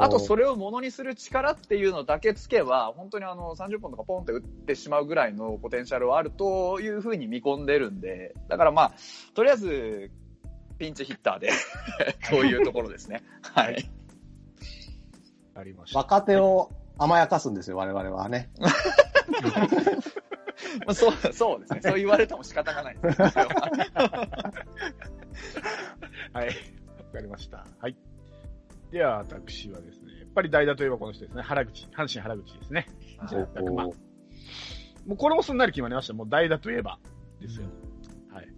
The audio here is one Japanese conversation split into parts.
あとそれをものにする力っていうのだけつけば、本当にあの30本とかポンって打ってしまうぐらいのポテンシャルはあるというふうに見込んでるんで、だからまあ、とりあえず、ピンチヒッターで というところですね。はい。ありました。若手を甘やかすんですよ、我々はね。まあ、そう、そうですね。そう言われても仕方がないは はい。わかりました。はい。では、私はですね、やっぱり代打といえばこの人ですね。原口、阪神原口ですね。1万。もうこれもすんなり決まりました。もう代打といえばですよ。はい。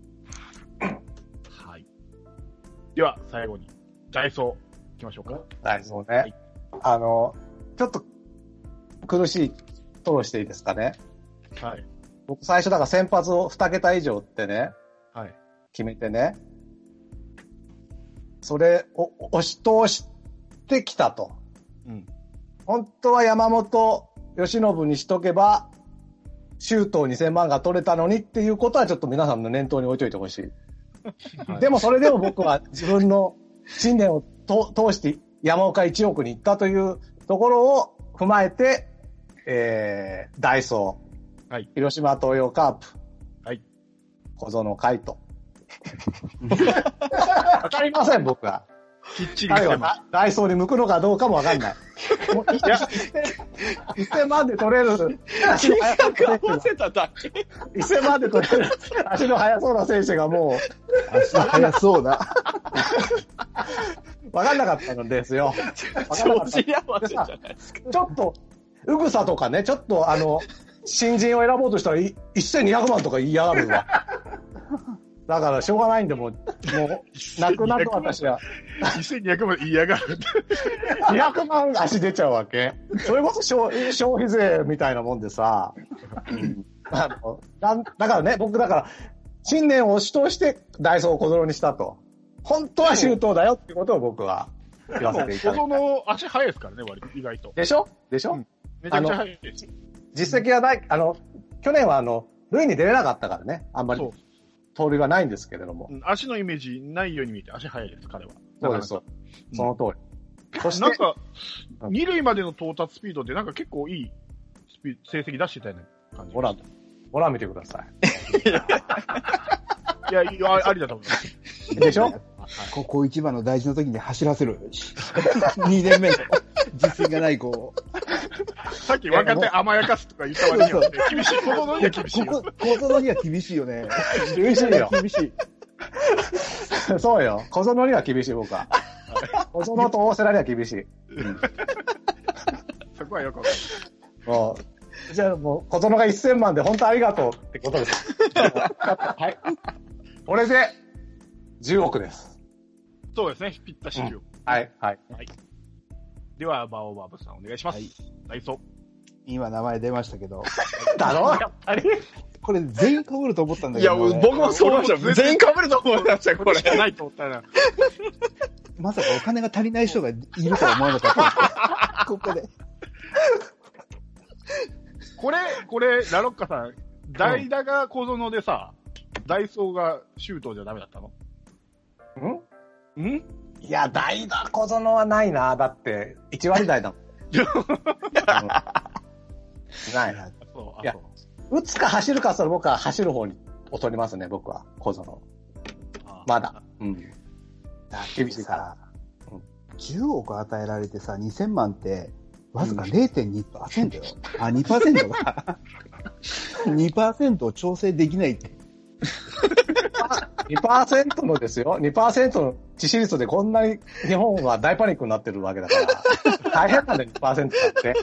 はい。では、最後に、ダイソー、行きましょうか。はい、そうね。はいあの、ちょっと苦しいトロしていいですかね。はい。僕最初だから先発を2桁以上ってね、はい。決めてね、それを押し通してきたと。うん。本当は山本由伸にしとけば、シュートを2000万が取れたのにっていうことはちょっと皆さんの念頭に置いといてほしい。はいでもそれでも僕は自分の信念をと 通して山岡1億に行ったというところを踏まえて、えー、ダイソー、はい広島東洋カープ、はい。小園海斗。わかりません、僕は。きっちり彼がしてます。ダダイソーに向くのかどうかもわかんない。いや、1000万で取れる？足の速そうな選手合わせただけ。1000万で取れる？足の速そうな選手がも足の速そうな。う、わかんなかったんですよ。合わせじゃないですか。ちょっと、うぐさとかね、ちょっとあの、新人を選ぼうとしたらい1200万とか言いやがるわ。だからしょうがないんで、もう、もう、泣くなと私は。1200まで言いやがる。200万足出ちゃうわけ。それこそ消消費税みたいなもんでさ。あのだだからね、僕だから、信念を押し通してダイソーを小園にしたと。本当は周到だよってことを僕は言わせていただ小いた。園足速いですからね、割と、意外と。でしょ？でしょ、うんめちゃくちゃ速い。実績はない、あの、去年はあの、塁に出れなかったからね、あんまりそう。盗塁はないんですけれどもう。ん足のイメージないように見えて足速いです、彼は。そうです、その通り。そしてなん、かう、ん二塁までの到達スピードでなんか結構いいスピ成績出してたよね、感じ。ほら、ほら見てください や、いやあありだと思います。い。でしょ？ここ一番の大事な時に走らせる。2年目の実績がない子。さっき若手甘やかすとか言った割にはね、厳しい。このには厳しいよ。ここ、小園には厳しいよね。厳しいよ。厳しい。そうよ。小園には厳しい、僕は。小園と大瀬良には厳しい。そこはよくわかる。もう、じゃあもう、小園が1000万で本当ありがとうってことです。はい。これで、10億です。そうですね、ぴったしよ。はい、はい。では、バオバブさんお願いします。はいダイソー。今名前出ましたけど、だろ？やっぱり？これ全員被ると思ったんだいや、けど、僕もそう思いました。全員被ると思いました、これないと思ったら。まさかお金が足りない人がいるとは思わなかった。ここで。これ、これ、ラロッカさん、代打が小園でさ、ダイソーがシュートじゃダメだったの？んん？いや、代打小園はないな。だって、1割台だもん。うんない。そう、いや。打つか走るかそれ僕は走る方に劣りますね、僕は。小園。あまだ。うん。厳しいから。10億与えられてさ、2000万って、わずか0.2%よ。あ、2%が。2%を調整できないって。2%のですよ。2%の致死率でこんなに日本は大パニックになってるわけだから。大変なんだよ、2%だって。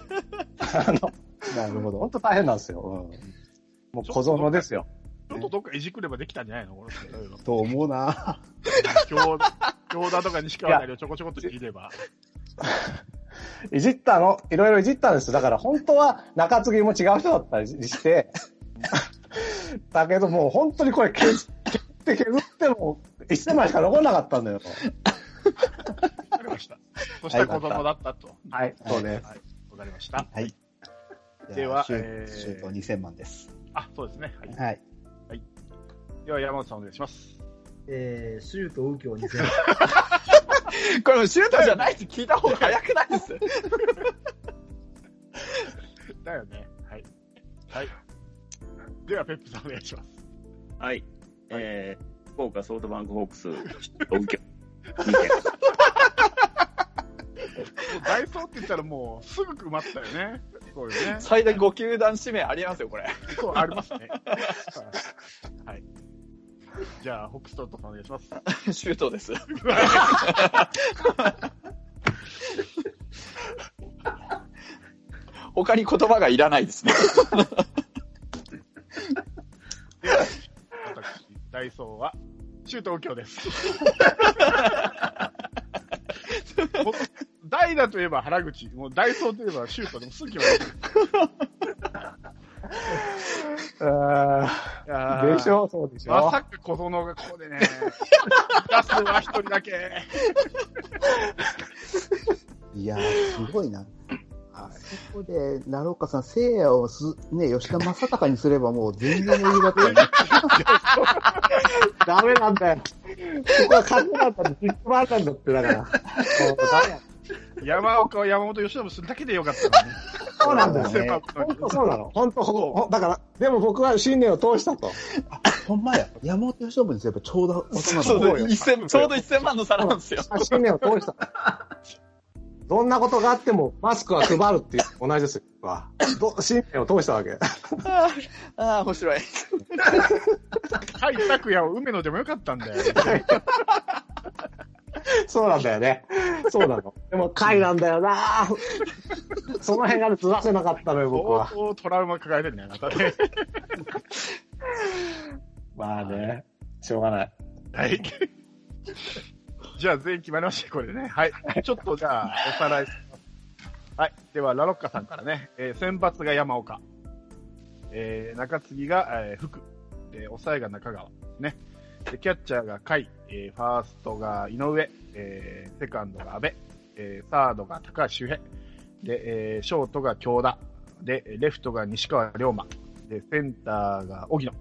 あの、なるほど。本当大変なんですよ。うん、もう小園ですよ。ちょっとどっかいじくればできたんじゃないの？こと思うな。京京田とか西川なりをちょこちょこっといじれば。いじったの、いろいろいじったんですよ。だから本当は中継ぎも違う人だったりして、だけどもう本当にこれ削って削っても1000枚しか残んなかったんだよ。わかりました。そしたら子供だったと。はい、そうです。はい。わかりました。はい。ではシュえーシュート2000万です。あ、そうですね。はい。はい。では山本さんお願いします。えー、シュート右京2000万。これもシュートじゃないって聞いた方が早くないです？だよね。はい。はい。では、ペップさんお願いします。はい。えー、福岡ソフトバンクホークス、同居。2もうダイソーって言ったらもうすぐ埋まったよね。そういうね。最大5球団指名ありますよ、これ。そう、ありますね。はい。じゃあ、ホックストロットさんお願いします。シュートです。他に言葉がいらないですね。ダイソーは、シュート右京です。代打といえば原口、もうダイソーといえばシュートでもすぐ決まる。いやーでしょそうでしょまさか小園がここでね、出すは一人だけ。いやー、すごいな。こで、奈良岡さん、聖夜をす、ね、吉田正尚にすればもう全然余裕だったよね。ダメなんだよ。ここは勝てなんだって、ヒットバーなんだって、だから。もうダメや山岡を山本由伸するだけでよかったのに。そうなんだよね。本当そうなの。本当ほだから、でも僕は信念を通したと。ほんまや。山本由伸にすればちょうど大人の。そう一千ちょうど1000万の差なんですよ。信念を通した。どんなことがあっても、マスクは配るっていう同じですよ。ど信念を通したわけ。ああ、面白い。甲斐拓也を梅野でもよかったんだよ。そうなんだよね。そうなの。でも、回なんだよなその辺がずらせなかったのよ、僕相は。当トラウマ抱えてるね、あなたね。まあね、しょうがない。はい。じゃあ全員決まりました、これね。はい。ちょっとじゃあ、おさらいします。はい。では、ラロッカさんからね、えー先発が山岡。えー中継ぎが、えー福。で、抑えが中川ね。で、キャッチャーが甲斐。えーファーストが井上。えーセカンドが阿部。えーサードが高橋周平。で、えーショートが京田。で、レフトが西川龍馬。で、センターが荻野。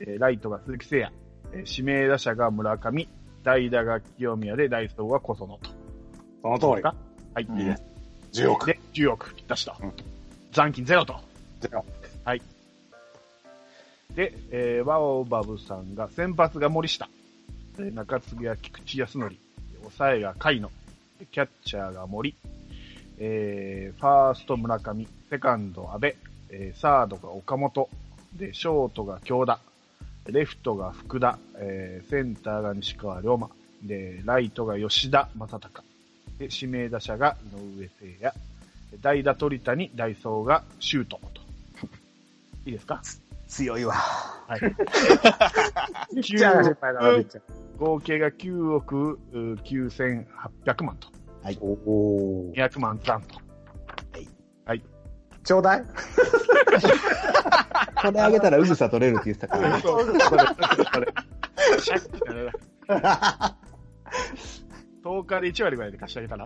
えーライトが鈴木誠也。えー指名打者が村上。代打が清宮で、ダイソーは小園と。その通り。かはい。うんいいです。10億。で、10億ぴったしと。うん残金ゼロと。ゼロはい。で、えー、ワオバブさんが、先発が森下。で中継ぎは菊池康則。抑えが甲斐野。でキャッチャーが森。えー、ファースト村上。セカンド阿部。えー、サードが岡本。で、ショートが京田。レフトが福田。えー、センターが西川龍馬。で、ライトが吉田正尚。で、指名打者が井上聖也。代打鳥谷、ダイソーがシュートと。いいですか？強いわ。はい。合計が9億う9800万と。おお。200万残と。ちょうだい これあげたらうぐさ取れるって言ってたからね。そう、それ、それ。シャッてね10日で1割ぐらいで貸してあげたら。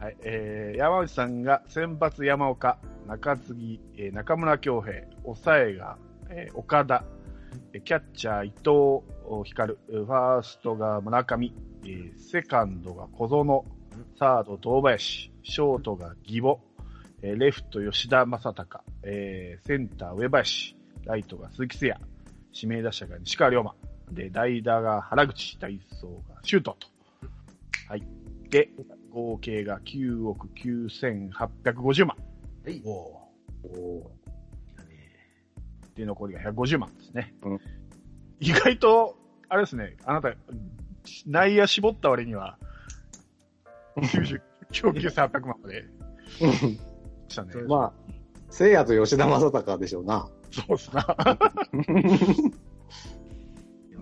はい、えー、山内さんが先発山岡、中継ぎ、えー中村恭平、抑えが、えー岡田、キャッチャー伊藤光、ファーストが村上、えーセカンドが小園、サード堂林、ショートが義母、えーレフト吉田正尚、えーセンター上林、ライトが鈴木誠也、指名打者が西川龍馬、で、代打が原口、ダイソーがシュートと。はい。で、合計が9億9850万。おで、残りが150万ですね。うん意外と、あれですね、あなた、内野絞った割には、99億9800万までしたね。まあ、聖夜と吉田正尚でしょうな。そうっすな。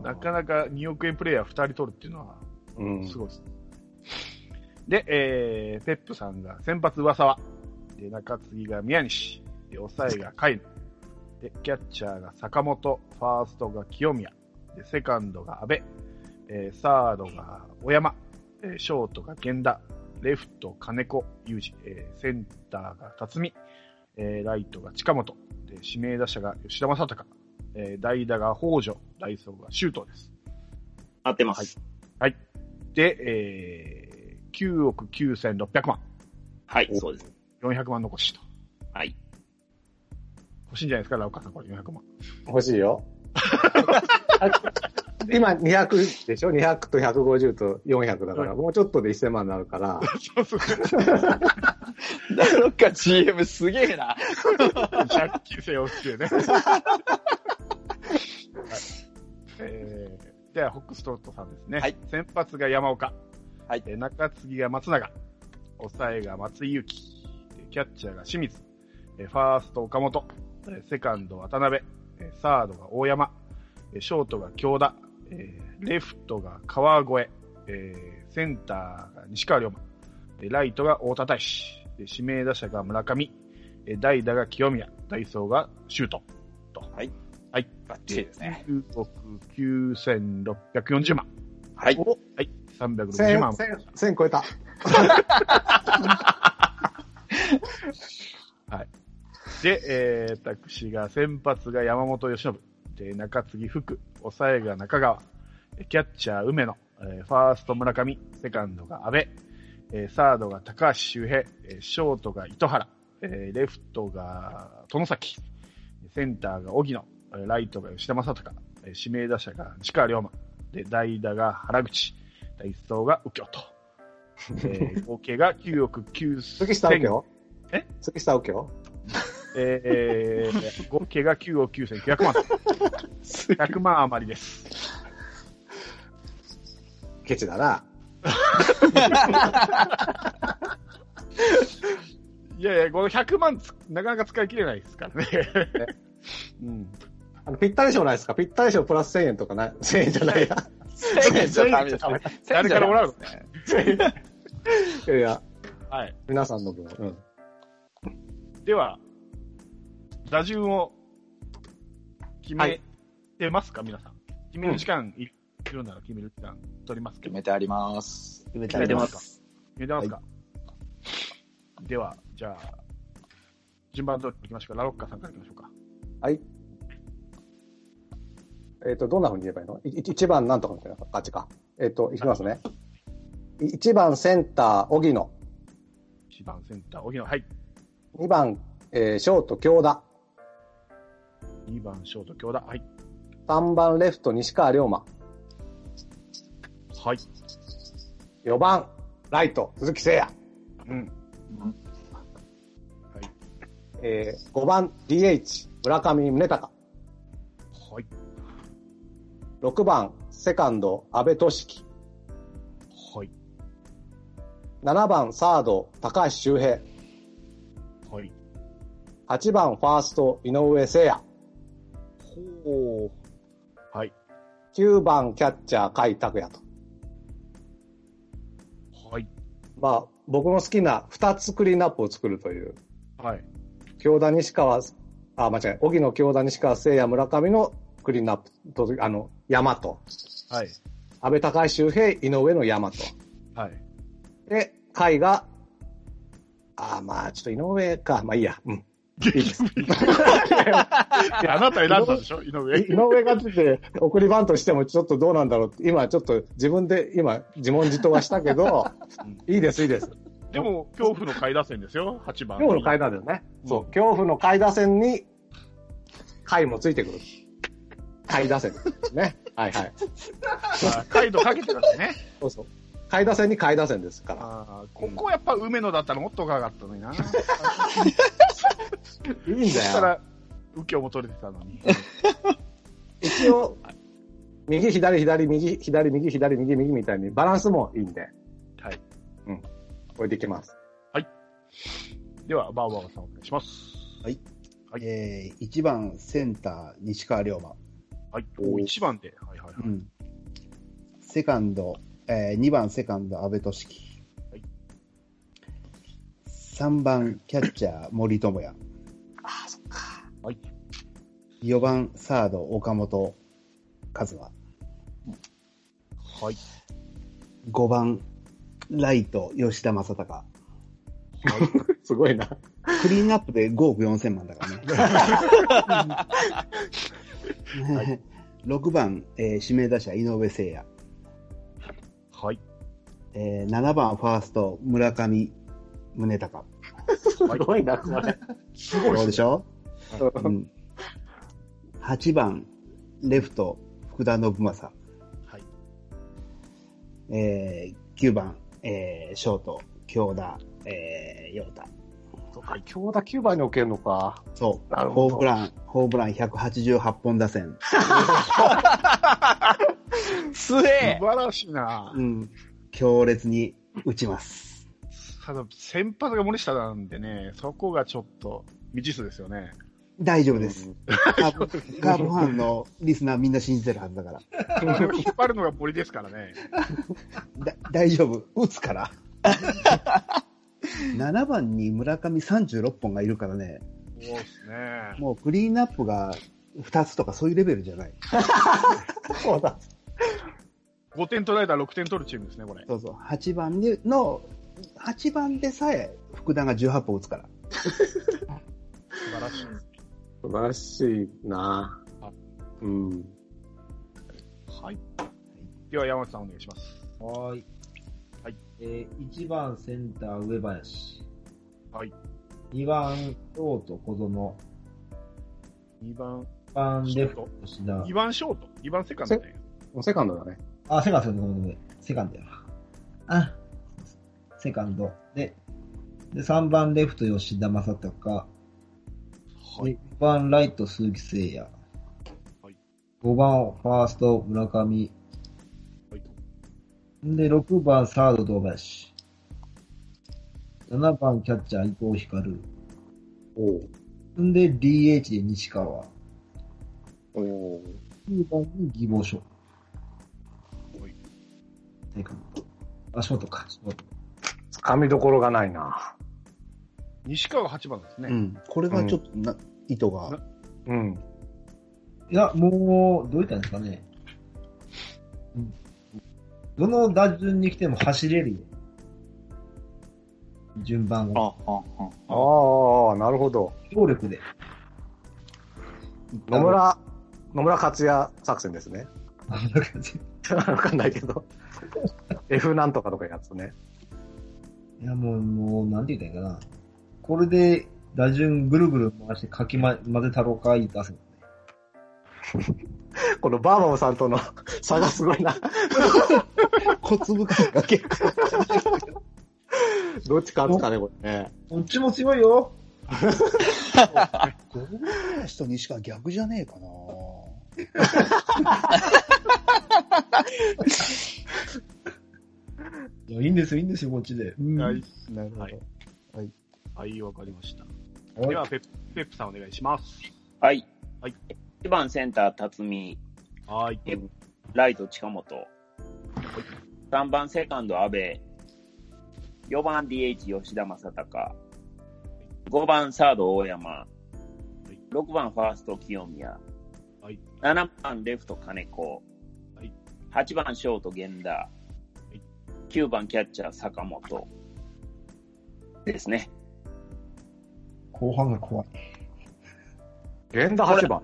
なかなか2億円プレイヤー2人取るっていうのは、うんすごいです。で、えー、ペップさんが先発上沢。で、中継ぎが宮西。で、抑えが甲斐。で、キャッチャーが坂本。ファーストが清宮。で、セカンドが阿部。えー、サードが小山。えーショートが源田。レフト金子裕二。えー、センターが辰巳。えー、ライトが近本。で、指名打者が吉田正尚。えー、代打が北条。ダイソーが周東です。合ってます。で、えー、9億9600万。はい、そうです。400万残しと。はい。欲しいんじゃないですか、ラオカさん、これ400万。欲しいよ。今200でしょ ?200 と150と400だから、もうちょっとで1000万になるから、そうそう。ダロッカ GM すげえな。借金背負ってね。はいえー、では、ホックストロットさんですね。はい先発が山岡。はいえー中継ぎが松永。抑えが松井裕キャッチャーが清水。えーファースト岡本。えーセカンド渡辺。えーサードが大山。えーショートが京田。えーレフトが川越。えーセンターが西川龍馬。えーライトが大田大志。で指名打者が村上。えー代打が清宮。ダイソーがシュート。はい。はい。バッチリですね。9億9640万。はい。はい。360万。1000、1000超えた。で、えー、私が先発が山本由伸。で、中継ぎ福。抑えが中川。キャッチャー梅野。えーファースト村上。セカンドが阿部。えーサードが高橋周平。えーショートが糸原。えーレフトが殿崎。センターが荻野。えーライトが吉田正尚。えー指名打者が西川龍馬。で、代打が原口。第一走が右京と。えー合計が9億9月下右京？え？月下右京？えー、合計が9億9900万と。100万余りです。ケチだな。いやいや、この100万つなかなか使い切れないですからね。うん。あの、ぴったり賞ないですか？ぴったり賞プラス1000円とかない ?1000 円じゃないや。1000円じゃダメですね。誰からもらうの？いやいや、はい。皆さんの分。うん。では、打順を決めはいてますか、皆さん。決める時間いるなら決める時間取りますけど。決めてあります。決めて決めてま。決めてますか、では、じゃあ、順番通りいきましょうか。ラロッカさんからいきましょうか。はい。えっ、と、どんな風に言えばいいの？いい一番なんとかみたいな感じか。えっ、と、いきますね。い一番センター、荻野。1番センター、荻野。はい。二番、えーショート、京田。2番ショート、京田。はい。三番レフト、西川龍馬。はい。四番、ライト、鈴木誠也。うん。えー、5番 DH、村上宗隆。はい。6番、セカンド、安部俊樹。はい。7番、サード、高橋周平。はい。8番、ファースト、井上誠也。ほう。はい。9番、キャッチャー、甲斐拓也と。はい。まあ、僕の好きな2つクリーンアップを作るという。はい。京田西川、あ、間違え、荻野京田西川聖也村上のクリーンアップと、あの、山と、はい。安倍高橋周平、井上の山と。はい。で、甲斐が、あ、まあ、ちょっと井上か、まあいいや、うん。いいです。あなた選んだでしょ？井上。井上が出て、送りバントしてもちょっとどうなんだろうって、今ちょっと自分で今自問自答はしたけど、いいです、いいです。でも、恐怖の下位打線ですよ、8番。恐怖の階段だよね。うんそう、恐怖の階打線に、階もついてくる。階打線ですね。はいはい。あカイドかけてたんですね。そうそう。階打線に階打線ですから。ここやっぱ梅野だったらもっと若かったのにな。いいんだよ。そしたら、右京も取れてたのに。一応、右、左、左、右、左、右、左、右、右みたいにバランスもいいんで、はい。これでいきます。では、バーバーさんお願いします。はいえー、1番センター、西川龍馬。はい。お1番で。はいはいはい。うん。セカンド、えー、2番セカンド、安部俊樹。はい3番キャッチャー、森友哉。はい。4番サード、岡本和真。はい。5番ライト、吉田正尚。すごいな。クリーンアップで5億4千万だからね。6番、えー指名打者、井上誠也。はい。えー、7番ファースト、村上宗隆。すごいな、これ。すごいそうでしょ、ううん、8番、レフト、福田信正。はい。えー、9番、えー、ショート、京田、えー、陽太。そうか、今日だ9番に置けるのか。そう。なるほどホームラン、ホームラン188本打線。すえ素晴らしいなうん。強烈に打ちます。ただ、先発が森下なんでね、そこがちょっと未知数ですよね。大丈夫です。カープカープファンのリスナーみんな信じてるはずだから。引っ張るのが森ですからね。だ大丈夫。打つから。7番に村上36本がいるからね、そうですね。もうクリーンアップが2つとかそういうレベルじゃない。そうだ。5点取られたら6点取るチームですね、これ。そうそう。8番での、8番でさえ福田が18本打つから。素晴らしい。素晴らしいなうん。はい。では、山内さんお願いします。はーい。はい。えー、1番センター上林。はい。2番ショート小園。2番、3番レフショートト吉田。2番ショート、2番セカンドね。セカンドだね。あ、セカンド、ごめんごめんごめん。セカンドや。あ、セカンド。で、で、3番レフト吉田正尚。はい。6番ライト鈴木誠也。はい。5番ファースト村上。はい。で、6番サード堂林。7番キャッチャー伊藤光。おんで、DH で西川。お。お9番に義母書。はい。セカンド。あ、ショートか。ショート。つかみどころがないな西川が8番ですね。うん。これがちょっとな、意図が。うん。いや、もう、どういったんですかね。うん。どの打順に来ても走れるよ。順番あ、を。あ、あ。ああ、なるほど。強力で。野村、野村克也作戦ですね。あんな感じ。わかんないけど。F なんとかとかやつね。いや、もう、もう、なんて言ったらいいかな。これで、打順ぐるぐる回してかきま、混ぜたろうか、いい出す。このバーバムさんとの 差がすごいな。小粒感が結構。どっち勝つかね、これね。こっちも強いよ。堂林と西川逆じゃねえかな いや、いいんですよ、いいんですよ、こっちで。うんはい。なるほど。はいはい、わかりました。はいでは、ペップ、ペップさんお願いします。はい。はい。1番センター、辰巳。はい。えライト、近本。3番セカンド、阿部。4番 DH、吉田正尚。5番サード、大山。6番ファースト、清宮。はい。7番レフト、金子。はい。8番ショート、源田。9番キャッチャー、坂本。ですね。後半が怖い。源田8番。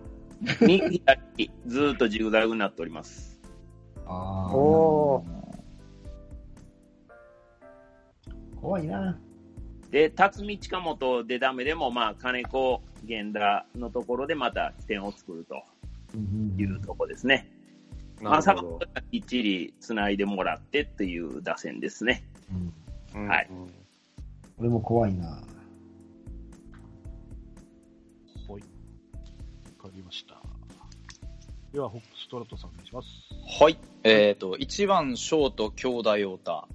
右左、ずーっとジグザグになっております。ああ。お怖いな。で、辰巳近本でダメでも、まあ、金子、源田のところでまた起点を作るとうんいうところですね。まあ、なるほど坂本。がきっちり繋いでもらってっていう打線ですね。うんうんはい。これも怖いな。した。では、ホックストラットさんお願いします。はい。えっ、と、1番ショート、京田陽太。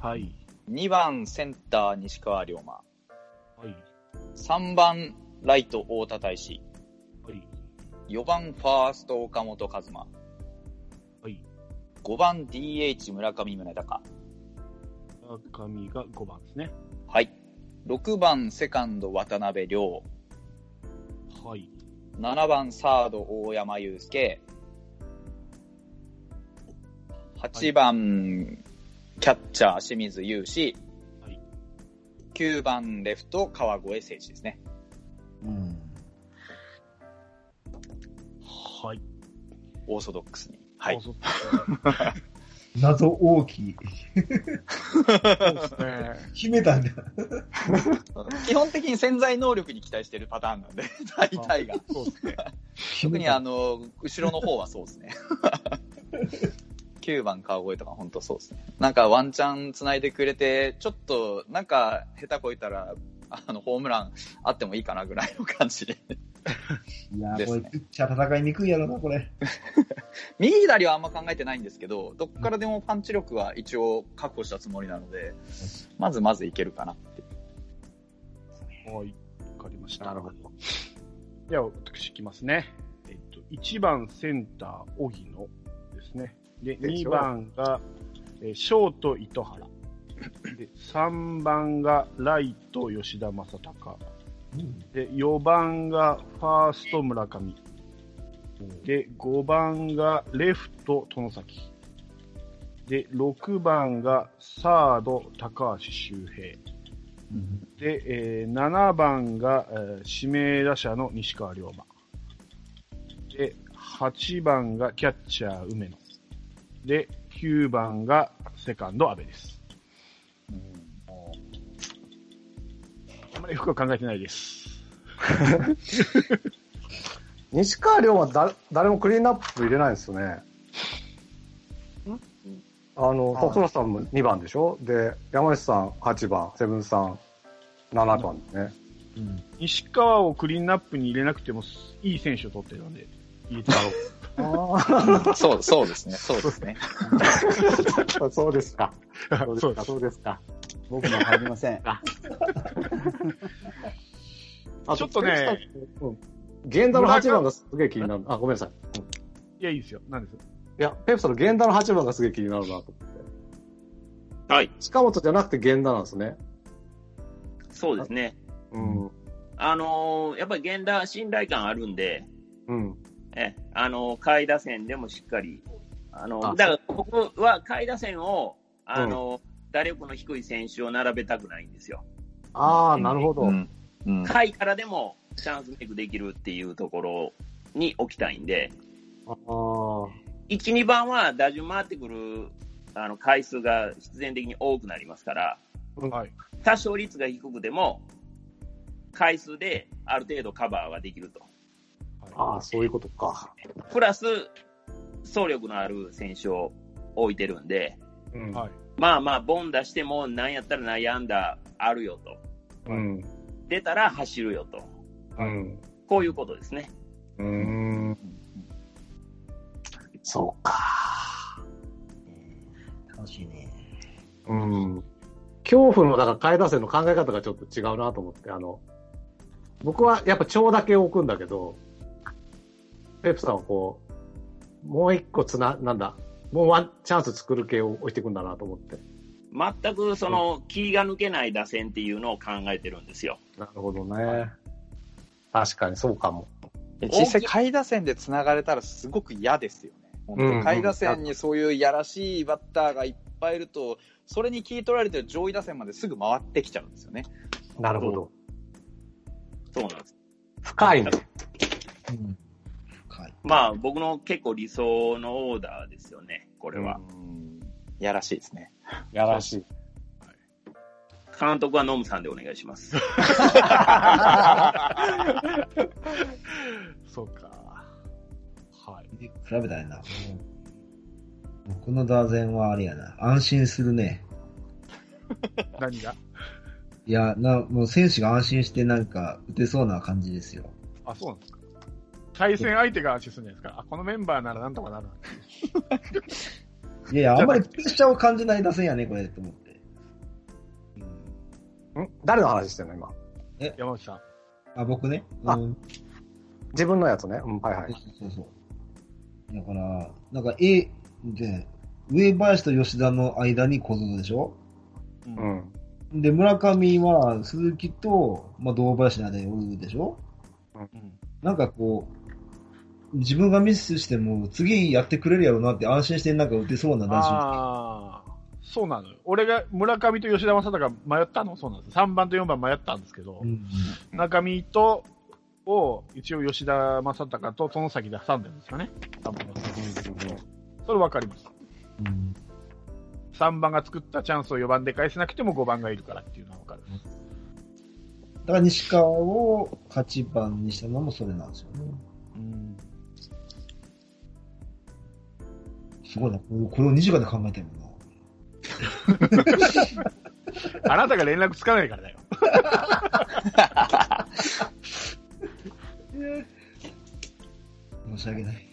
はい。2番センター、西川龍馬。はい。3番ライト、太田大志。はい。4番ファースト、岡本和真。はい。5番 DH、村上宗隆。中身が5番ですね。はい。6番セカンド、渡辺亮。はい。7番サード、大山祐介。8番、キャッチャー、清水雄志。はい。9番レフト、川越誠司ですね。うん。はい。オーソドックスに。はい。謎大きい。決めたんだ。基本的に潜在能力に期待してるパターンなんで、大体が。そうですね。特にあの、後ろの方はそうですね。9番川越とか本当そうですね。なんかワンチャン繋いでくれて、ちょっとなんか下手こいたら、あの、ホームランあってもいいかなぐらいの感じで。いやー、これ、ピッチャー戦いにくいやろな、これ。右左はあんま考えてないんですけど、どっからでもパンチ力は一応確保したつもりなので、まずまずいけるかなって。はい。わかりました。なるほど。では、私いきますね。えっと、1番センター、荻野ですね。で、2でしょ番が、えーショート、糸原。で、3番がライト、吉田正尚。で、4番がファースト、村上。で、5番がレフト、殿崎。で、6番がサード、高橋周平。で、えー7番が、えー指名打者の西川龍馬。で、8番がキャッチャー梅野。で、9番がセカンド阿部です。まり深く考えてないです。西川亮はだ誰もクリーンアップ入れないんですよね。あの、あ細田さんも2番でしょ？で、山下さん8番、セブンさん7番ね。うん。西川をクリーンナップに入れなくてもいい選手を取ってるので、入れてやろう。あそう、そうですね、そうですね。あ、そうですか。そうですか、そうです。そうですか。僕も入りません。あちょっとね、うん源田の8番がすげえ気になる。あ、ごめんなさい。うんいや、いいですよ。何ですいや、ペプソの源田の8番がすげえ気になるなと思って。はい。近本じゃなくて源田なんですね。そうですね。うん。あのーやっぱり源田信頼感あるんで、うん。え、あのー下位打線でもしっかり、あのーあだから僕は下位打線を、あのー打力の低い選手を並べたくないんですよ。ああ、なるほど。うん。うん。下位からでもチャンスメイクできるっていうところに置きたいんで、ああ。1、2番は打順回ってくるあの回数が必然的に多くなりますから、はい。多少率が低くても、回数である程度カバーができると。ああ、そういうことか。プラス、走力のある選手を置いてるんで、うん。はい。まあまあ、ボン出しても、なんやったら悩んだあるよと。うん。出たら走るよと。うん。こういうことですね。うーん。そうか。楽しいね。うん。恐怖の、だから、下位打線の考え方がちょっと違うなと思って、あの、僕はやっぱ長だけ置くんだけど、ペプさんはこう、もう一個つな、なんだ、もうワンチャンス作る系を置いていくんだなと思って。全くその気が抜けない打線っていうのを考えてるんですよ。なるほどね。確かにそうかも。実際、下位打線で繋がれたらすごく嫌ですよね。本当うん下位打線にそういうやらしいバッターがいっぱいいると、それに聞い取られてる上位打線まですぐ回ってきちゃうんですよね。なるほど。そうなんです。深いね。うん。まあ、僕の結構理想のオーダーですよね、これは。うん。やらしいですね。やらしい。監督はノムさんでお願いします。そうか。はい。で比べたらな。僕の打線はあれやな。安心するね。何が？いや、な、もう選手が安心してなんか打てそうな感じですよ。あ、そうなんですか。対戦相手が安心するんじゃないですか。あ、このメンバーならなんとかなるな。いやいや、あんまりプレッシャーを感じない打線やね、これ、と思って。ん誰の話してんの今？山内さん。あ、僕ね？あうん。自分のやつね。うん、はいはい。そうそうそう。だから、なんか A で、上林と吉田の間に小園でしょ？うんうん。で、村上は鈴木と、まあ、堂林の間におるでしょ？うんなんかこう、自分がミスしても次やってくれるやろうなって安心してなんか打てそうな打順。ああ、そうなのよ。俺が村上と吉田正尚迷ったの？そうなんです。3番と4番迷ったんですけど、うん中見と、を、一応吉田正尚と殿崎で挟んでるんですよね。それわかります。うん3番が作ったチャンスを4番で返せなくても5番がいるからっていうのはわかる。だから西川を8番にしたのもそれなんですよね。うん。すごいな。これを2時間で考えてるのな。あなたが連絡つかないからだよ。申し訳ない。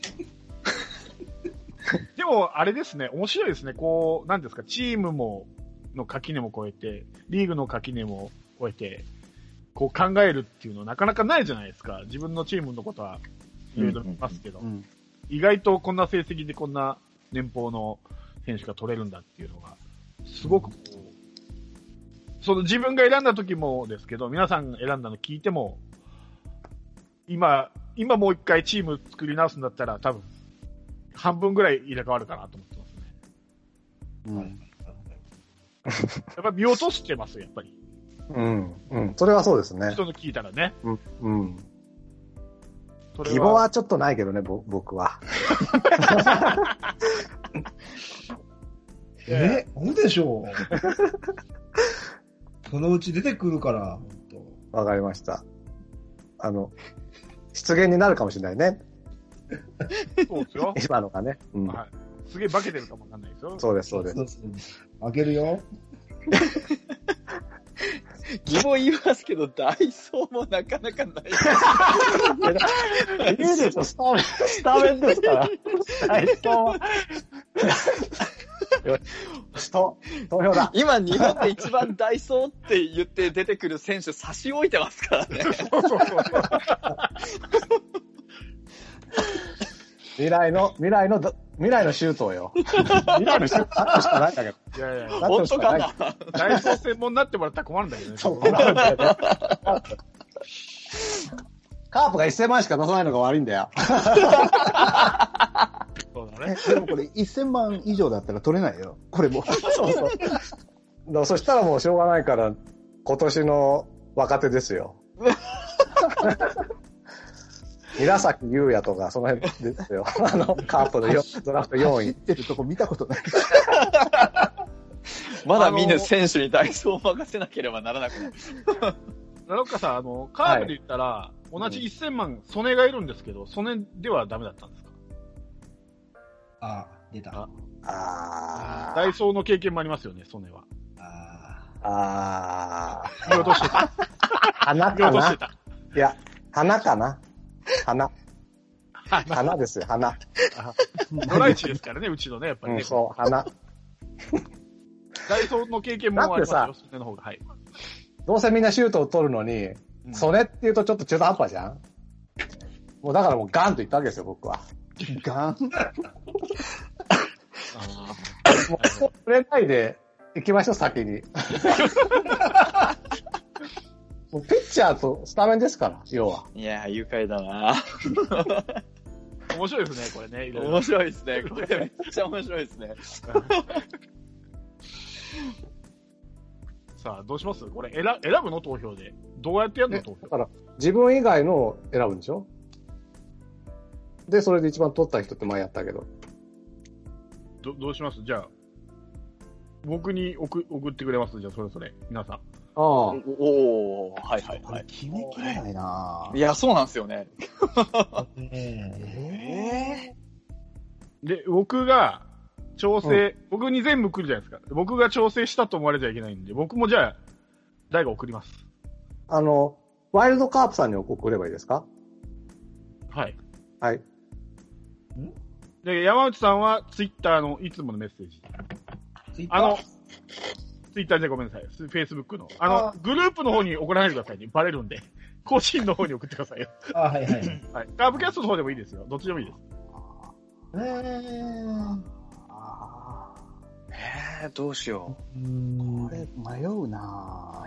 でも、あれですね、面白いですね。こう、なんですか、チームも、の垣根も超えて、リーグの垣根も超えて、こう考えるっていうのなかなかないじゃないですか。自分のチームのことはいろいろ見ますけど、うん。意外とこんな成績でこんな年俸の選手が取れるんだっていうのが、すごくこう、その自分が選んだ時もですけど、皆さんが選んだの聞いても、今、今もう一回チーム作り直すんだったら多分、半分ぐらい入れ替わるかなと思ってますね。うん。やっぱり見落としてます、やっぱり。うん。うん。それはそうですね。人の聞いたらね。うん。うん。希望はちょっとないけどね、ぼ僕は。えそうでしょ？う。そのうち出てくるから、わかりました。あの、失言になるかもしれないね。そうですよ。今のがね。うん。はい。すげえ化けてるかもわかんないですよ。そうです、そうです。開けるよ。疑問言いますけど、ダイソーもなかなかない。いいですよ、スタメン、スタメンですから。はい、と、と、投票だ。今、日本で一番ダイソーって言って出てくる選手差し置いてますからね。そうそうそう。未来の、未来の、未来のシュートよ。未来のシュートあったしかないんだけど。いやいや、本当かな？ダイソー専門になってもらったら困るんだけどね。そう、困るんだよね。カープが1000万しか出さないのが悪いんだよ。そうだね。でもこれ1000万以上だったら取れないよ。これも。そうそう。だそしたらもうしょうがないから、今年の若手ですよ。韮崎優也とか、その辺ですよ。あの、カープのよドラフト4位。走ってるとこ見たことない。まだ見ぬ選手にダイソーを任せなければならなくなる。ラロッカさん、あの、カーブで言ったら、同じ1000万、ソネがいるんですけど、ソネではダメだったんですか？あ、出た。ああダイソーの経験もありますよね、ソネは。あー。あ見落としてた。ー。花見かな？落としてた。いや、花かな？花。花ですよ、花。ドライチですからね、うちのね、やっぱりね。うん、そう、花。ダイソーの経験もありますよ、だってソネの方が。はい。どうせみんなシュートを取るのに、うんそれって言うとちょっと中途半端じゃん？もうだからもうガンと言ったわけですよ、僕は。ガン？あもう、触れないで行きましょう、先に。もうピッチャーとスタメンですから、要は。いやー、愉快だなー面白いですね、これね。面白いですね。これめっちゃ面白いですね。さあ、どうします？これ選、選ぶの投票で。どうやってやるのね投票？だ。から、自分以外のを選ぶんでしょ？で、それで一番取った人って前やったけど。どどうします？じゃあ、僕に送送ってくれます？じゃあ、それぞれ。皆さん。あおおーはいはいこれはい。決めきれないないや、そうなんですよね。あ。ええで、僕が調整、僕に全部来るじゃないですか。僕が調整したと思われちゃいけないんで、僕もじゃあ、誰が送ります。あ。あの、ワイルドカープさんに送ればいいですか？はい。はい。で、山内さんはツイッターのいつものメッセージ。ツイッター？あの、ツイッターじゃごめんなさい。フェイスブックの。あの、あグループの方に送らないでくださいね。バレるんで。個人の方に送ってくださいよ。あ、はいはい。はい。カーブキャストの方でもいいですよ。どっちでもいいです。えー、あえー、どうしようーんこれ迷うな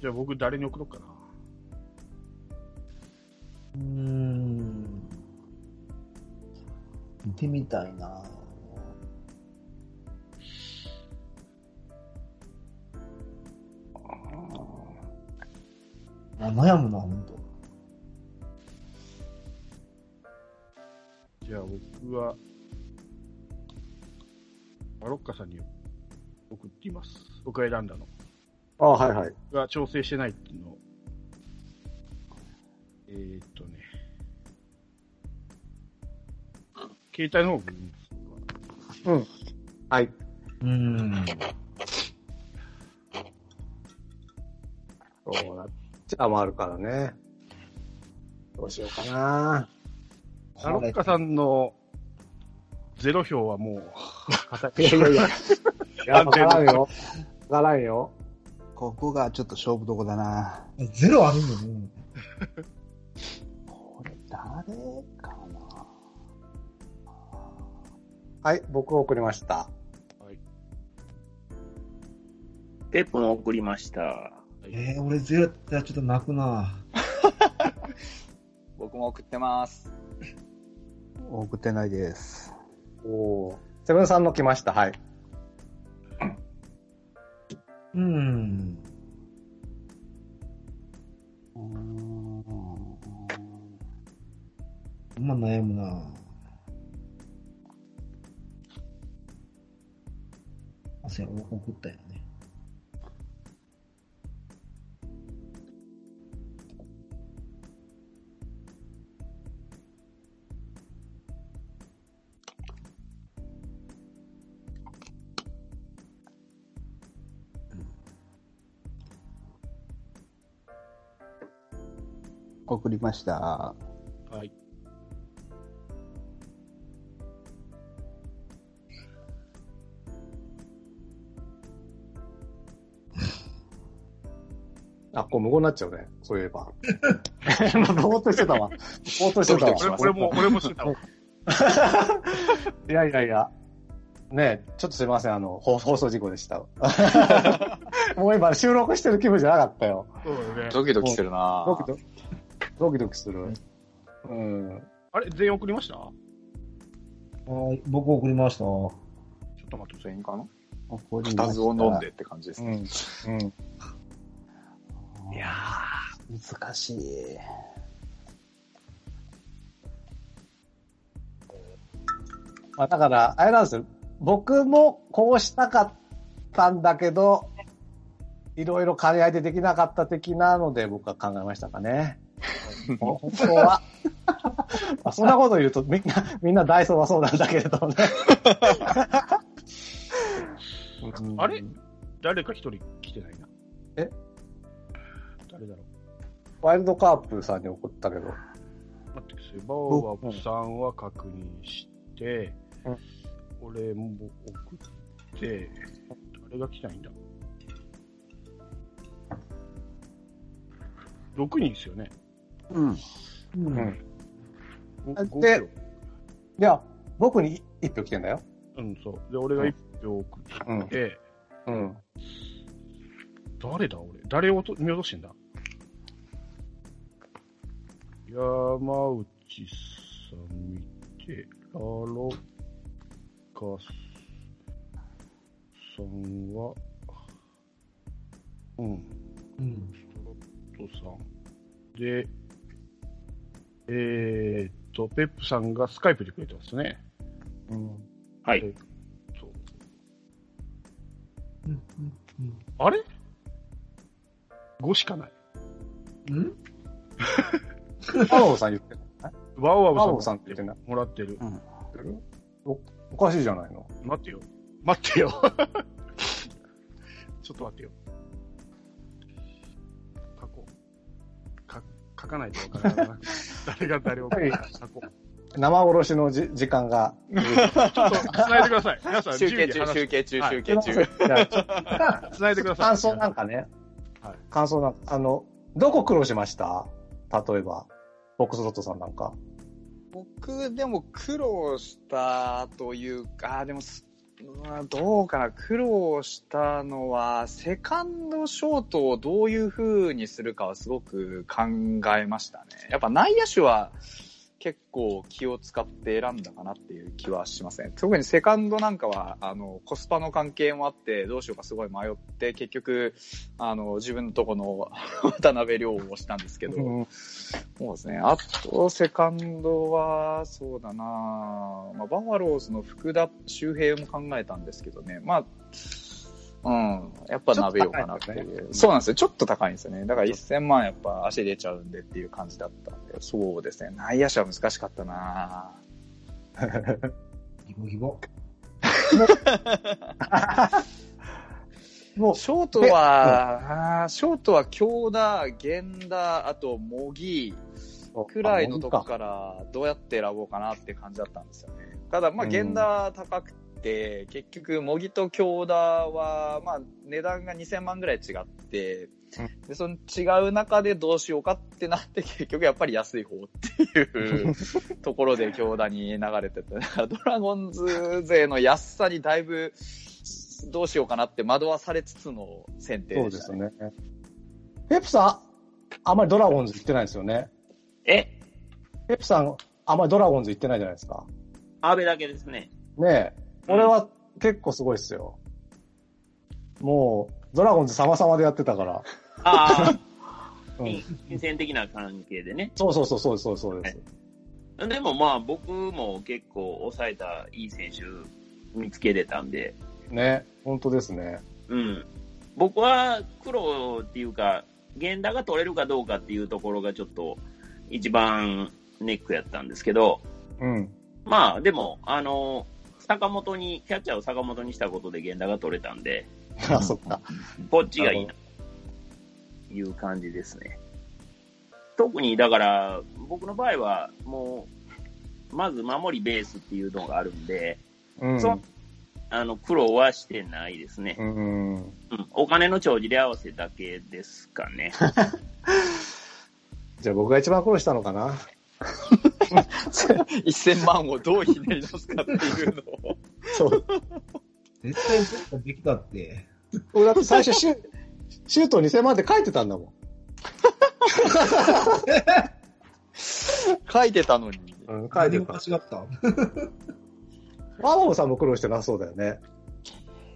じゃあ僕誰に送ろうかな。うーん。見てみたいなあ、悩むな、ほんと。じゃあ僕は、ラロッカさんに送っています。僕が選んだの。あはいはい。が調整してないっていうのを。えー、っとね。携帯の方がいいんですか？うん。はい。うん。そうなっちゃ回るからね。どうしようかな。ラロッカさんのゼロ票はもう、いやいやいや。いや、わからんよ。わからんよ。ここがちょっと勝負どこだな。ゼロあるんだね。これ誰かなはい、僕送りました。ペップも送りました。えー、俺ゼロやったらちょっと泣くな。僕も送ってます。送ってないです。おーセブンさんの来ました。はい。うん。うーんまあ悩むな。あ、そうや、送ったよね。送りました。はい。あ、こう無言になっちゃうね。そういえば。ぼーっとしてたわ。ぼーっとしてたわ。俺俺も、俺もしてたわ。いやいやいや。ねえ、ちょっとすいません。あの、放放送事故でした。もう今収録してる気分じゃなかったよ。そうだね。ドキドキするなドキドキ、ドキドキする。うん。あれ全員送りました？ちょはい、僕送りました。っと待って。全員かな？送りました二つを飲んでって感じですうん。ね。うん。いやー、難しい。まあだから、あれなんですよ。僕もこうしたかったんだけど、いろいろ兼ね合いでできなかった的なので僕は考えましたかね。本当は。まあそんなこと言うとみんな、みんなダイソーはそうなんだけれどね。う んあれ？誰か一人来てないな。え？誰だろうワイルドカープさんに送ったけど。待ってください。バーワップさんは確認して、うん俺も送って、誰が来たいんだ ?6 人ですよね。うん。う。うんん。ごで5票いや、僕に一票来てんだよ。うん、そう。で、俺が1票送うんっ。て、うん。誰だ俺。誰をと見落としてんだ山内さん見て、ラロカさんは、うん、うん。トさん。で、えーっと、ペップさんがスカイプでくれてますね。うん。はい。そううん。あれ ?5 しかない。うん？うんパローさん言ってんの？ワオワオさんって言ってもらってる。おおかしいじゃないの？待ってよ。待ってよ。ちょっと待ってよ。書こう。か書かないとわからないな。誰が誰を書はいこう。生殺しのじ時間が。ちょっと繋いでください。皆さん、集計中、集計中、はい集計中。繋いでください。感想なんかね。はい感想なんか、あの、どこ苦労しました？例えば、ボックスロットさんなんか。僕、でも苦労したというか、でもす、まあどうかな、苦労したのは、セカンドショートをどういう風にするかはすごく考えましたね。やっぱ内野手は結構気を使って選んだかなっていう気はしますね。特にセカンドなんかは、あの、コスパの関係もあって、どうしようかすごい迷って、結局、あの、自分のとこの渡辺亮をしたんですけど、うんそうですね。あと、セカンドは、そうだなまあ、バファローズの福田周平も考えたんですけどね。まあ、うん。やっぱ鍋ようかなっていう。そうなんですよ。ちょっと高いんですよね。だから1000万やっぱ足出ちゃうんでっていう感じだったんで。そうですね。内野手は難しかったな ギボギボ。もう、ショートは、ショートは京田、源田、あと茂木くらいのとこからどうやって選ぼうかなって感じだったんですよね。ただ、まあ、うん源田高くて、結局、茂木と京田は、まあ、値段が2000万ぐらい違って、で、その違う中でどうしようかってなって、結局やっぱり安い方っていう ところで京田に流れてて、だからドラゴンズ勢の安さにだいぶ、どうしようかなって惑わされつつの選定そうでしたね。ですね。ペプさん、あんまりドラゴンズ行ってないですよね。え、ペプさん、あんまりドラゴンズ行ってないじゃないですか。安倍だけですね。ねえ。俺は結構すごいっすよ。もう、ドラゴンズ様々でやってたから。ああ、うん金銭的な関係でね。そうそうそう、そうです、そうですそうです。でもまあ僕も結構抑えたいい選手見つけれたんで、ね。本当ですね。うん。僕は黒っていうか、源田が取れるかどうかっていうところがちょっと一番ネックやったんですけど、うん。まあでも、あの、坂本に、キャッチャーを坂本にしたことで源田が取れたんで、あ、そっか。こっちがいいな、という感じですね。特に、だから、僕の場合は、もう、まず守りベースっていうのがあるんで、うん。そうあの、苦労はしてないですね。うん。うん。お金の帳尻合わせだけですかね。じゃあ僕が一番苦労したのかな。1000万をどうひねり出すかっていうのを。そう。絶対絶対できたって。俺だって最初シュ、シュート2000万って書いてたんだもん。書いてたのに。うん、書いて何たが。違ったマモさんも苦労してなそうだよね。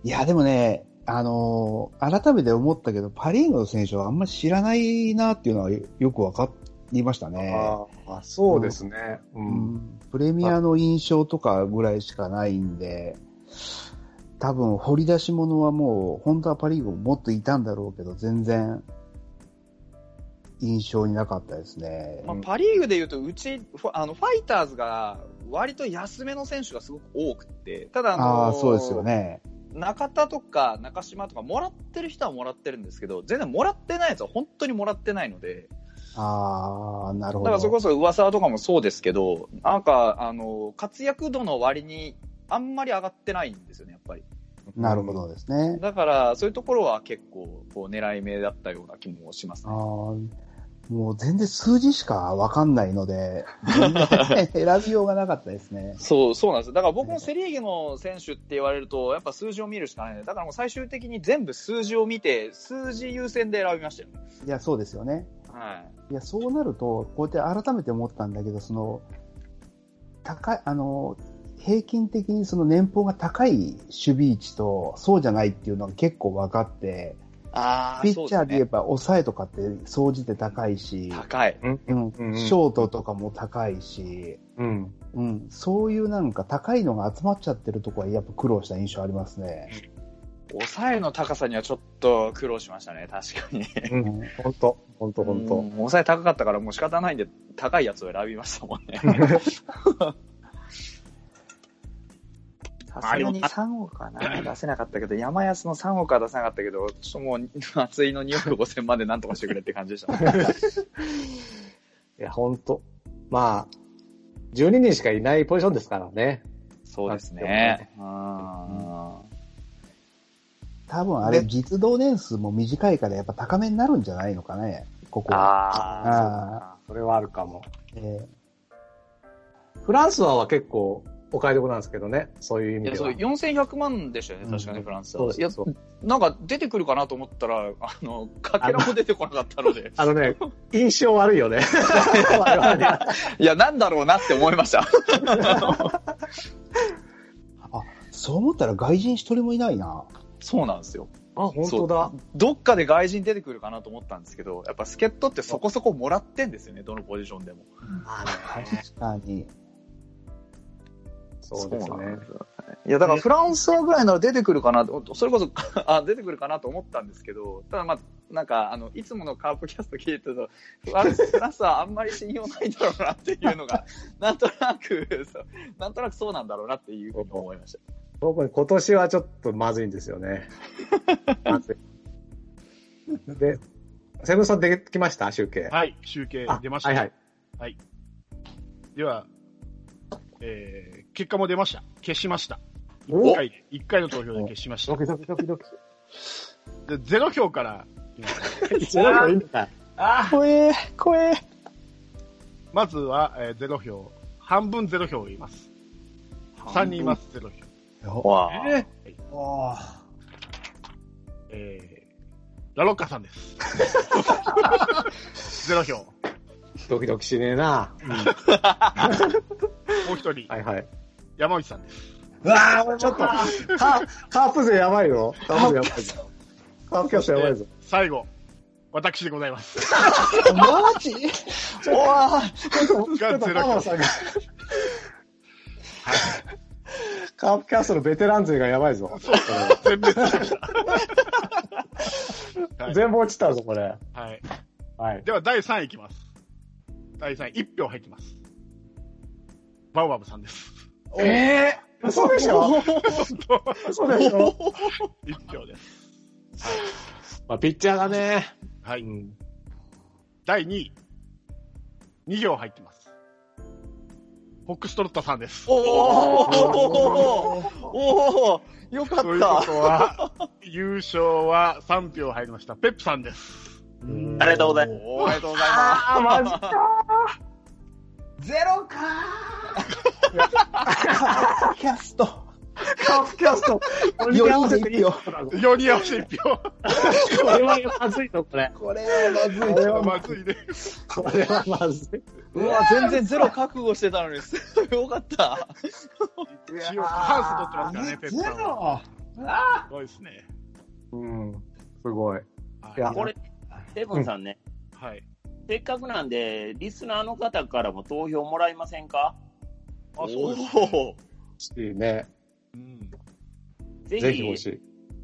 いや、でもね、あのー改めて思ったけど、パリーグの選手はあんまり知らないなっていうのはよよくわかりましたね。ああ、そうですね。う。うんん、プレミアの印象とかぐらいしかないんで、多分掘り出し物はもう、本当はパリーグももっといたんだろうけど、全然、印象になかったですね。まあ、パ・リーグでいうと、うち、ファあのファイターズが割と安めの選手がすごく多くて、ただあのああ、そうですよね。中田とか中島とかもらってる人はもらってるんですけど、全然もらってないやつは本当にもらってないので、ああ、なるほど。だからそれこそ噂とかもそうですけど、なんか、あの、活躍度の割にあんまり上がってないんですよね、やっぱり。なるほどですね。だから、そういうところは結構、こう、狙い目だったような気もしますああね。もう全然数字しかわかんないので、選びようがなかったですね。そう、そうなんですよ。だから僕もセリーグの選手って言われると、やっぱ数字を見るしかないね。だからもう最終的に全部数字を見て、数字優先で選びましたよね。いや、そうですよね。はい。いや、そうなると、こうやって改めて思ったんだけど、その、高い、あの、平均的にその年俸が高い守備位置と、そうじゃないっていうのが結構分かって、あピッチャーで言えね、ば抑えとかって総じて高いし、高い。うん。うん、うんショートとかも高いし、うん。うん、そういうなんか高いのが集まっちゃってるところはやっぱ苦労した印象ありますね。抑えの高さにはちょっと苦労しましたね、確かに。うん。本当本当本当うん抑え高かったからもう仕方ないんで、高いやつを選びましたもんね。さすがに3億はな、出せなかったけど、山安の3億は出せなかったけど、ちょっともう、松井の2億5000万でなんとかしてくれって感じでした。いや、本当まあ、12人しかいないポジションですからね。そうですね。うん多分あれ、ね実動年数も短いからやっぱ高めになるんじゃないのかね、ここは。ああ、あそれはあるかも。えフランスは結構、お買い得なんですけどね。そういう意いや、そう、味では。4100万でしたよね、確かね、うんフランスは。そういやそう、なんか出てくるかなと思ったら、あの、かけらも出てこなかったので。あのね、印象悪いよね。いや、なんだろうなって思いました。そう思ったら外人一人もいないな。そうなんですよ。あ、本当だ。どっかで外人出てくるかなと思ったんですけど、やっぱ助っ人ってそこそこもらってんですよね、どのポジションでも。あ確かに。そうですねいや、だからフランスはぐらいなら出てくるかなと、それこそ あ出てくるかなと思ったんですけど、ただまあ、なんか、あの、いつものカープキャスト聞いてると、フランスフランスはあんまり信用ないんだろうなっていうのが、なんとなく、そうなんとなくそうなんだろうなっていうふうに思いました。特に今年はちょっとまずいんですよね。まずい。で、セブンさんできました？集計。はい、集計あ出ました。はいはい。では、えー、結果も出ました。消しました。お1回で、一回の投票で消しましたド。キドキドキドキ。で、ゼロ票からいきます、一応ないいんかい怖え、怖え。まずは、えー、ゼロ票。半分ゼロ票います。3人います、ゼロ票。わあえあえー、ラロッカさんです。ゼロ票。ドキドキしねえな。もう一人、はいはい。山内さんです。うわあ、ちょっと、カーカープ勢やばいよ。カープ勢やばいぞ。カープキャストやばいぞ。最後、私でございます。マジ？おわがゼロ票。さんが。カープキャストのベテラン勢がやばいぞ。全滅しました。はい全部落ちたぞ、これ。はい。はい。では、第3位いきます。第3位、1票入ってます。バウバブさんです。えぇ、嘘でしょ？嘘でしょ？1票です。まあ、ピッチャーがね。はい。うん。第2位、2票入ってます。フォックストロットさんです。おおおおよかというこった。とは、優勝は3票入りました。ペップさんです。ありがとうございます。おめでとうございます。あー、マジかゼロか キャスト。カープキャスト。これに合わせていいよ。4人合わせて1票。これはまずいの、これ。これはまずい。これはまずいね。これはまずい。うわ、全然ゼロ覚悟してたのに、すごいよかった。一応、ハウス取ってますからね、ペップゼさんは。ロ？あすごいですね。うん。すごい。はいいやこれ、セブンさんね、はい。せっかくなんで、リスナーの方からも投票もらえませんか？あ、そうです、おね。ーいいね。うん。ぜひ。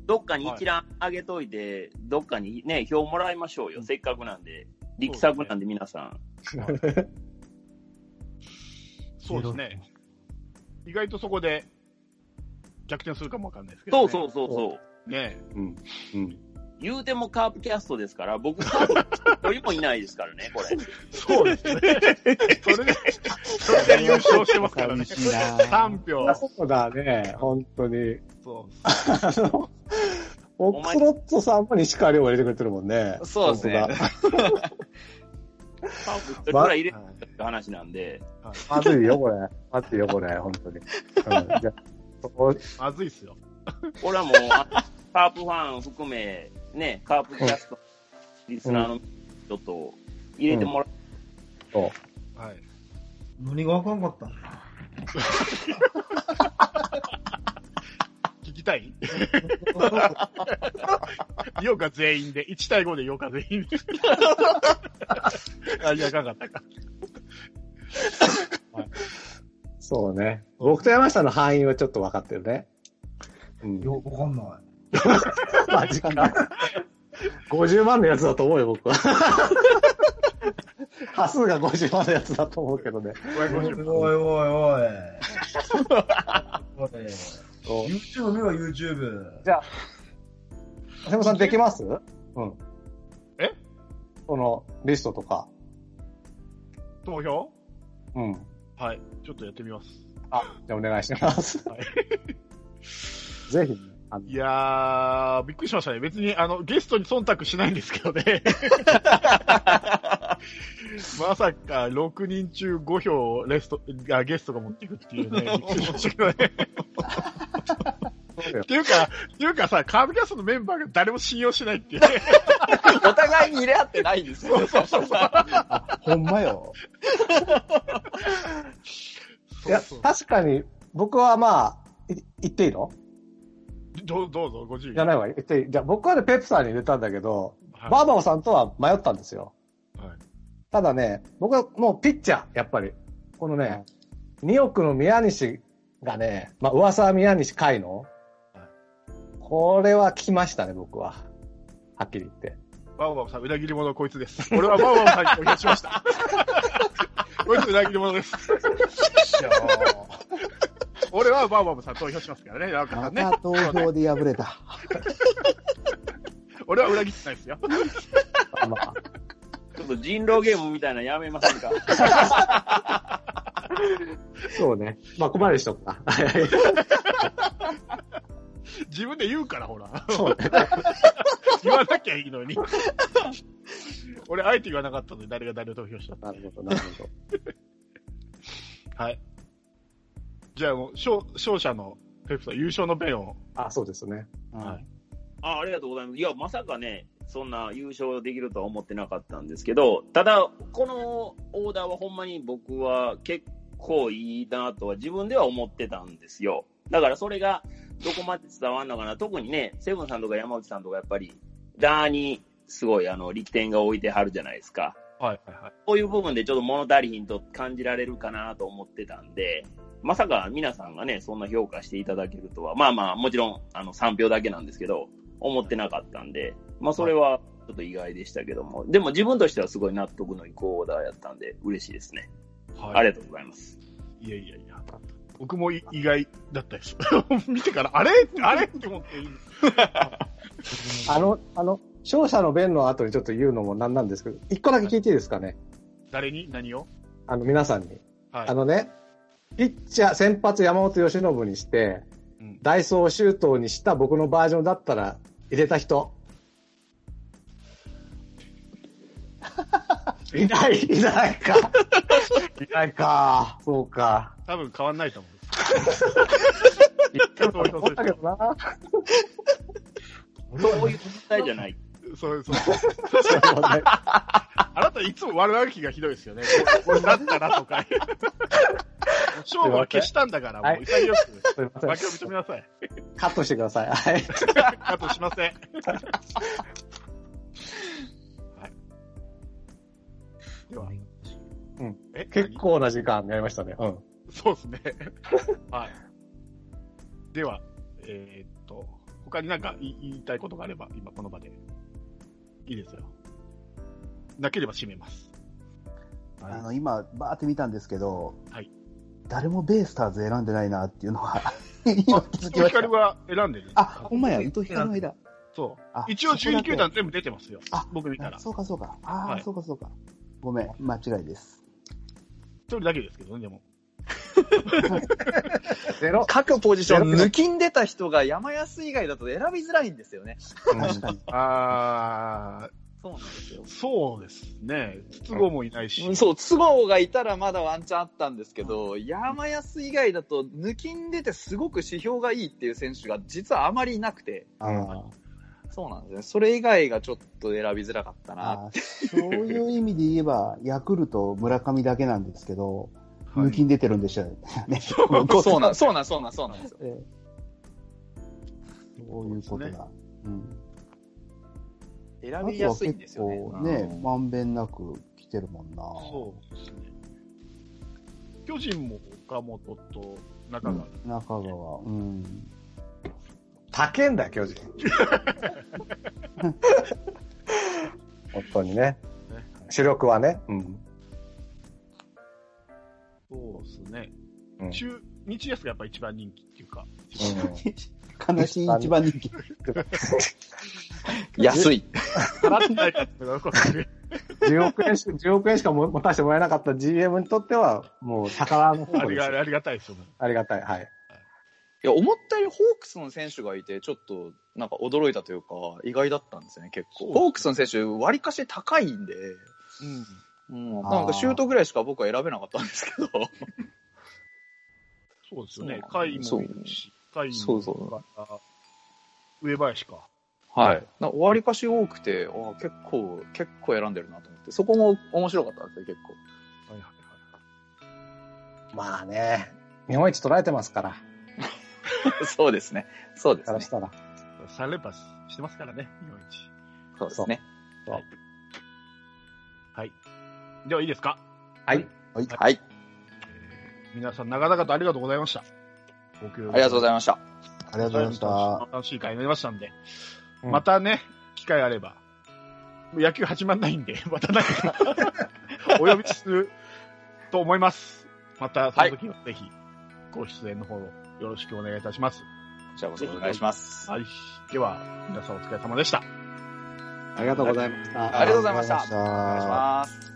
どっかに一覧上げといて、どっかにね、票もらいましょうよ。せっかくなんで。力作なんで皆さん。そうですね。意外とそこで逆転するかもわかんないですけど、ね。そうそうそうそう。ねうん。うん。言うてもカープキャストですから、僕、カープ一人もいないですからね、これ。そうですね。それで、それで優勝してますからね。寂しいな3票。そうだね、本当に。そう。あの、オックスロットさんも西川亮が入れてくれてるもんね。そうですねカープ一人ぐらい入れたって話なんで。まずいよ、これ。まずいよ、これ、本当に。まずいっすよ。これはもう、あカープファン含め、ね、カープキャスト、リスナーの人と入れてもらう。と、はい。何があかんかったん 聞きたい？言おうか全員で。1対5で言おうか全員で。あ、いや、あかんかったか。そうね。僕と山下の範囲はちょっと分かってるね。うん。よ、わかんない。マジか。50万のやつだと思うよ、僕は。端数が50万のやつだと思うけどね。おいおいおいおい。YouTube 見ろ、YouTube。じゃあ、瀬村さんできます？うん。え？このリストとか。投票？うん。はい。ちょっとやってみます。あ、じゃあお願いします。はいぜひね、いやー、びっくりしましたね。別に、あの、ゲストに忖度しないんですけどね。まさか6人中5票レストあゲストが持っていくっていうね、びっくりしましたけどね。そうだよっていうか、っていうかさ、カードキャストのメンバーが誰も信用しないっていうね。お互いに入れ合ってないんですよ。ほんまよ。いやそうそう、確かに、僕はまあ、い言っていいの？どうどうぞ、ご自由に。じゃないわ、言っていい。じゃあ僕はね、ペプさんに入れたんだけど、はいバーバオさんとは迷ったんですよ。はいただね、僕はもうピッチャー、やっぱり。このね、2億の宮西がね、まあ噂は宮西海の、これは聞きましたね、僕は。はっきり言って。バオバオさん、裏切り者こいつです。俺はバオバオさんに投票しました。こいつ裏切り者です。俺はバオバオさん投票しますからね、なんかまさんね。た投票で敗れた。俺は裏切ってないですよ。まあ、ちょっと人狼ゲームみたいなのやめませんか？そうね。まあ、ここまでにしとくか。自分で言うから、ほら。そうね。言わなきゃいいのに。俺、あえて言わなかったので、誰が誰を投票したなるほど、なるほど。はい。じゃあもう、勝勝者のペプさん、優勝の弁を。あ、そうですね。はいあありがとうございます。いや、まさかね、そんな優勝できるとは思ってなかったんですけど、ただ、このオーダーはほんまに僕は結構いいなとは自分では思ってたんですよ。だからそれがどこまで伝わるのかな。特にね、セブンさんとか山内さんとかやっぱり、ダーにすごいあの力点が置いてはるじゃないですか。はい、はい、はい。こういう部分でちょっと物足りひんと感じられるかなと思ってたんで、まさか皆さんがね、そんな評価していただけるとは、まあまあ、もちろん、あの、3票だけなんですけど、思ってなかったんで、まあそれはちょっと意外でしたけども、でも自分としてはすごい納得のいくオーダーやったんで、嬉しいですね。はい、ありがとうございます。いやいやいや。僕もい意外だったです。見てから、あれ？あれ？って思って。あの、あの、勝者の弁の後にちょっと言うのもなんなんですけど、一個だけ聞いていいですかね？誰に？何を？あの、皆さんに。はい。あのね、ピッチャー、先発山本由伸にして、うんダイソー周東にした僕のバージョンだったら入れた人。いない、いないか。いないか。そうか。多分変わんないと思う。言っても思ったけどな。そういう問題じゃない。そうそう。そうね あなたいつも悪あがきがひどいですよね。これだったらとか。勝負は消したんだから、もう潔く、負けを認めなさい。カットしてください。はい。カットしません。はい。では、うんえ結構な時間やりましたね。うん。そうですね。はい。では、えーっと、他になんか言い言いたいことがあれば、今この場で。いいですよ。なければ締めます。あの、今、バーって見たんですけど、はい誰もベイスターズ選んでないなっていうのは、今気づきました。ヒカルは選んでる。あ、ほんまや、伊藤光の間。そうあ。一応12そこだけ球団全部出てますよ。あ僕見たら。そうかそうか。ああ、はいそうかそうか。ごめん、間違いです。一人だけですけどね、でも。ゼロ。各ポジション抜きんでた人が山安以外だと選びづらいんですよね。確かに。あそうなんですよー、。そうですね。筒香もいないし。そう、都合がいたらまだワンチャンあったんですけど、山安以外だと抜きんでてすごく指標がいいっていう選手が実はあまりいなくて、あそうなんですね。それ以外がちょっと選びづらかったな。あそういう意味で言えば、ヤクルト、村上だけなんですけど、はい抜きに出てるんでしたよね。そうなん、そうなん、そうなん、そうなんですよ。ええそういうことだ。うん。選びやすいんですよねね、まんべんなく来てるもんな。そうですね。巨人も岡本と中川。中川、うん。高えんだよ、巨人。本当にね。ね主力はね。うん。そうですね。うん中、日安がやっぱ一番人気っていうか。悲しい一番人気。安い。払ってないかっていうのがよくわかる。10億円し、10億円しかも持たせてもらえなかった GM にとっては、もう宝の方ですよ。ありがありがたいですよね。ありがたい。はい。いや、思ったよりホークスの選手がいて、ちょっと、なんか驚いたというか、意外だったんですよね、結構。そうホークスの選手、割かし高いんで、うん。うん、なんかシュートぐらいしか僕は選べなかったんですけど。そうですよね。甲斐もいるし、甲斐もそうそうあ上林か。はい。な終わりかし多くて、あ結構、結構選んでるなと思って、そこも面白かったんですよ、結構。はいはいはい。まあね、日本一取られてますから、そうですね。そうですねからし。たら。3連覇してますからね、日本一。そうですね。はい。では、いいですか？はい。はい。えー皆さん、長々とありがとうございました。ご協力ありがとうございました。ありがとうございました。楽しい会になりましたんで、うんまたね、機会あれば、もう野球始まんないんで、また何か お呼びすると思います。また、その時はぜひ、ご出演の方よろしくお願いいたします。こちらこそお願いします。はい。では、皆さんお疲れ様でした。ありがとうございました。ありがとうございました。ありがとうごお願いしざいまます。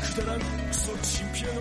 くだらんクソチンピラの